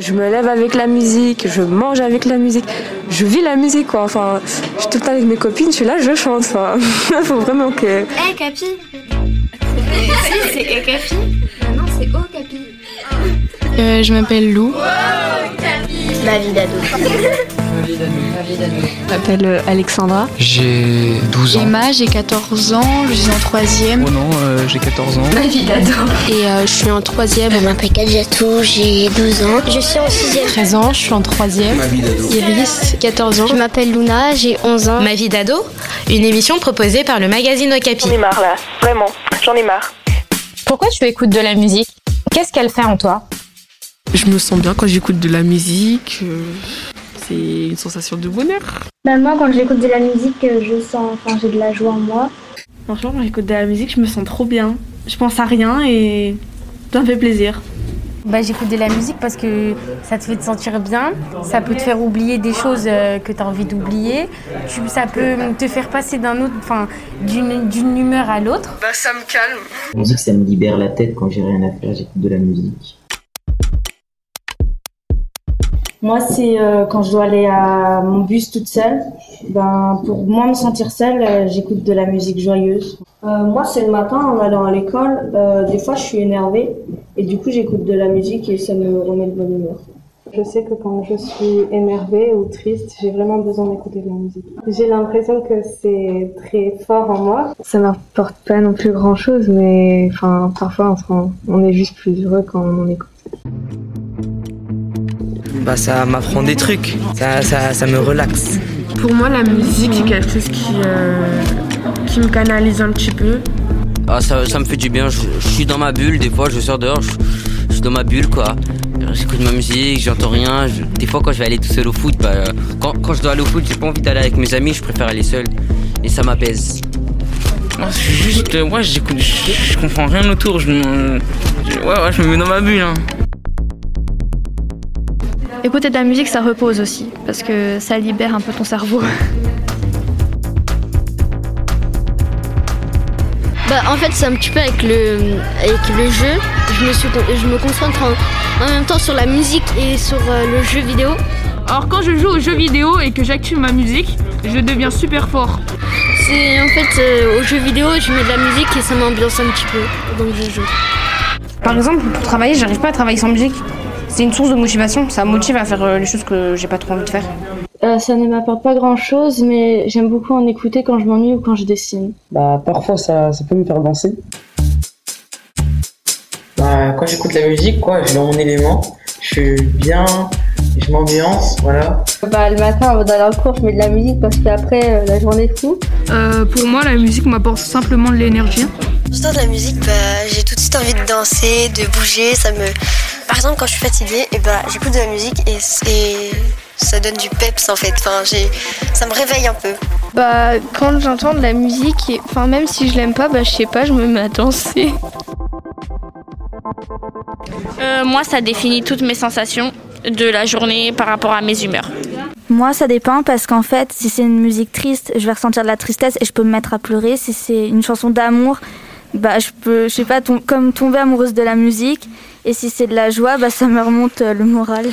Je me lève avec la musique, je mange avec la musique, je vis la musique quoi. Enfin, je suis tout le temps avec mes copines, je suis là, je chante. Enfin, faut vraiment que. Eh hey, Capi Si, c'est Capi Non, c'est Oh Capi. Euh, je m'appelle Lou. Ma vie d'ado. Je m'appelle euh, Alexandra. J'ai 12 ans. Emma, j'ai 14 ans, je suis en troisième. Oh non, euh, j'ai 14 ans. Ma vie d'ado. Et euh, je suis en troisième. Je m'appelle Kadjatou, j'ai 12 ans. Je suis en sixième. 13 ans, je suis en troisième. Ma vie d'ado. Iris, 14 ans. Je m'appelle Luna, j'ai 11 ans. Ma vie d'ado, une émission proposée par le magazine Okapi. J'en ai marre là, vraiment, j'en ai marre. Pourquoi tu écoutes de la musique? Qu'est-ce qu'elle fait en toi? Je me sens bien quand j'écoute de la musique. euh, C'est une sensation de bonheur. Bah moi quand j'écoute de la musique je sens enfin j'ai de la joie en moi. Franchement quand j'écoute de la musique je me sens trop bien. Je pense à rien et ça me fait plaisir. Bah, j'écoute de la musique parce que ça te fait te sentir bien, ça peut te faire oublier des choses euh, que tu as envie d'oublier, ça peut te faire passer d'un autre, enfin, d'une d'une humeur à l'autre. Bah ça me calme. La musique, ça me libère la tête quand j'ai rien à faire, j'écoute de la musique. Moi, c'est euh, quand je dois aller à mon bus toute seule. Ben, pour moins me sentir seule, euh, j'écoute de la musique joyeuse. Euh, moi, c'est le matin en allant à l'école. Euh, des fois, je suis énervée et du coup, j'écoute de la musique et ça me remet de bonne humeur. Je sais que quand je suis énervée ou triste, j'ai vraiment besoin d'écouter de la musique. J'ai l'impression que c'est très fort en moi. Ça m'apporte pas non plus grand chose, mais enfin, parfois on, se rend- on est juste plus heureux quand on en écoute. Bah ça m'apprend des trucs, ça, ça, ça me relaxe. Pour moi, la musique, c'est quelque chose qui, euh, qui me canalise un petit peu. Ah, ça, ça me fait du bien, je, je suis dans ma bulle, des fois je sors dehors, je, je suis dans ma bulle quoi. J'écoute ma musique, j'entends rien. je- des fois quand je vais aller tout seul au foot, bah, quand, quand je dois aller au foot, j'ai pas envie d'aller avec mes amis, je préfère aller seul. Et ça m'apaise. Juste, euh, ouais, j'écoute, je, je comprends rien autour. Je me, je- ouais, ouais, je me mets dans ma bulle. Hein. Écouter de la musique, ça repose aussi, parce que ça libère un peu ton cerveau. Bah, en fait, c'est un petit peu avec le, avec le jeu. Je me, suis, je me concentre en, en même temps sur la musique et sur euh, le jeu vidéo. Alors quand je joue aux jeux vidéo et que j'active ma musique, je deviens super fort. C'est en fait euh, au jeu vidéo, je mets de la musique et ça m'ambiance un petit peu. Donc je joue. Par exemple, pour travailler, j'arrive pas à travailler sans musique. C'est une source de motivation, ça me motive à faire euh, les choses que j'ai pas trop envie de faire. Euh, ça ne m'apporte pas grand chose, mais j'aime beaucoup en écouter quand je m'ennuie ou quand je dessine. Bah, parfois, ça, ça peut me faire danser. Bah, quand j'écoute la musique, quoi, je suis dans mon élément, je suis bien, je m'ambiance, voilà. Bah, le matin, avant d'aller en cours, je mets de la musique parce qu'après, euh, la journée est fou. Euh, pour moi, la musique m'apporte simplement de l'énergie. J'entends de la musique, bah, j'ai tout de suite envie de danser, de bouger. Ça me... Par exemple, quand je suis fatiguée, et bah, j'écoute de la musique et, et ça donne du peps en fait. Enfin, j'ai... Ça me réveille un peu. Bah, quand j'entends de la musique, et- enfin, même si je l'aime pas, bah, je sais pas, je me mets à danser. Euh, moi, ça définit toutes mes sensations de la journée par rapport à mes humeurs. Moi, ça dépend parce qu'en fait, si c'est une musique triste, je vais ressentir de la tristesse et je peux me mettre à pleurer. Si c'est une chanson d'amour, bah, je peux, je sais pas, tom- comme tomber amoureuse de la musique. Et si c'est de la joie, bah, ça me remonte euh, le moral.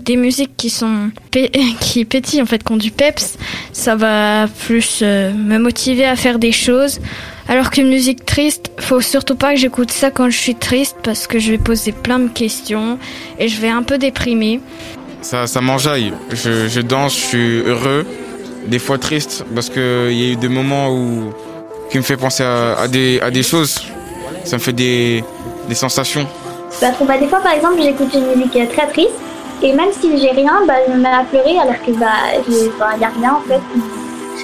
Des musiques qui sont pé- qui pétillent en fait, qui ont du peps, ça va plus euh, me motiver à faire des choses. Alors qu'une musique triste, faut surtout pas que j'écoute ça quand je suis triste parce que je vais poser plein de questions et je vais un peu déprimer. Ça, ça m'enjaille. Je, je danse, je suis heureux, des fois triste, parce qu'il y a eu des moments où, qui me fait penser à, à des, à des choses. Ça me fait des, des sensations. Bah, bah, des fois par exemple j'écoute une musique très triste et même si j'ai rien, bah, je me mets à pleurer alors que bah il n'y a rien en fait.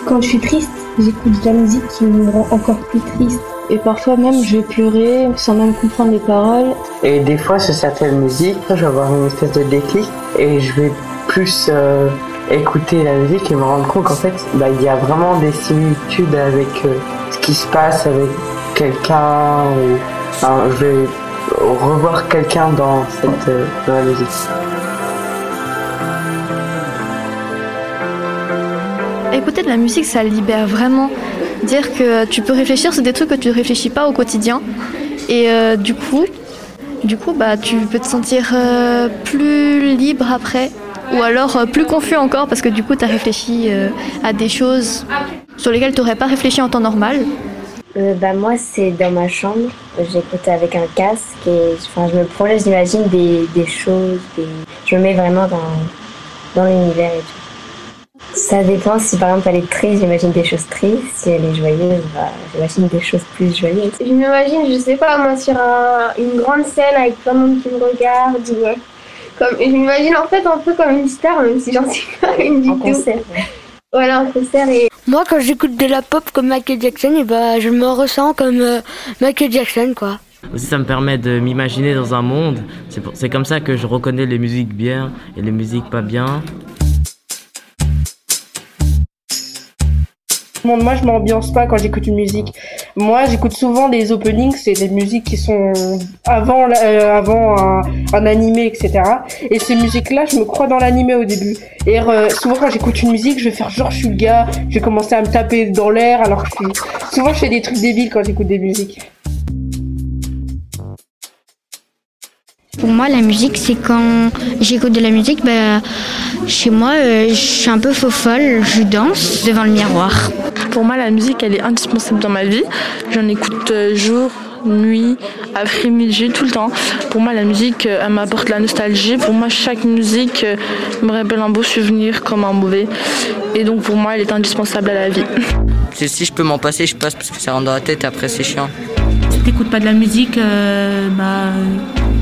Quand je suis triste, j'écoute de la musique qui me rend encore plus triste. Et parfois même, je vais pleurer sans même comprendre les paroles. Et des fois, sur certaines musiques, je vais avoir une espèce de déclic et je vais plus euh, écouter la musique et me rendre compte qu'en fait, bah, il y a vraiment des similitudes avec euh, ce qui se passe avec quelqu'un ou enfin, je vais revoir quelqu'un dans cette euh, la musique. Écouter de la musique, ça libère vraiment. Dire que tu peux réfléchir sur des trucs que tu ne réfléchis pas au quotidien. Et euh, du coup, Du coup, bah, tu peux te sentir euh, plus libre après. Ou alors plus confus encore parce que du coup, tu as réfléchi à des choses sur lesquelles tu n'aurais pas réfléchi en temps normal. Euh, bah, moi, c'est dans ma chambre. J'écoute avec un casque et enfin, je me projette, j'imagine des, des choses. Des... Je me mets vraiment dans, dans l'univers et tout. Ça dépend si par exemple elle est triste, j'imagine des choses tristes. Si elle est joyeuse, bah, j'imagine des choses plus joyeuses. Je m'imagine, je sais pas moi, sur un- une grande scène avec plein de monde qui me regarde. Ou, euh, comme, je m'imagine en fait un peu comme une star, même si j'en suis pas une du tout. concert, Voilà, en concert et Moi, quand j'écoute de la pop comme Michael Jackson, bah, je me ressens comme euh, Michael Jackson, quoi. Aussi, ça me permet de m'imaginer dans un monde. C'est comme ça que je reconnais les musiques bien et les musiques pas bien. Moi, je m'ambiance pas quand j'écoute une musique. Moi, j'écoute souvent des openings, c'est des musiques qui sont avant, euh, avant un, un animé, etc. Et ces musiques-là, je me crois dans l'animé au début. Et euh, souvent, quand j'écoute une musique, je vais faire genre, je suis le gars, je vais commencer à me taper dans l'air, alors que je suis... Souvent, je fais des trucs débiles quand j'écoute des musiques. Pour moi, la musique, c'est quand j'écoute de la musique, bah, chez moi, euh, je suis un peu faux folle, je danse devant le miroir. Pour moi, la musique, elle est indispensable dans ma vie. J'en écoute euh, jour, nuit, après-midi, tout le temps. Pour moi, la musique, euh, elle m'apporte la nostalgie. Pour moi, chaque musique me rappelle un beau souvenir comme un mauvais. Et donc, pour moi, elle est indispensable à la vie. Si si je peux m'en passer, je passe parce que ça rentre dans la tête et après c'est chiant. Si t'écoutes pas de la musique, euh, bah,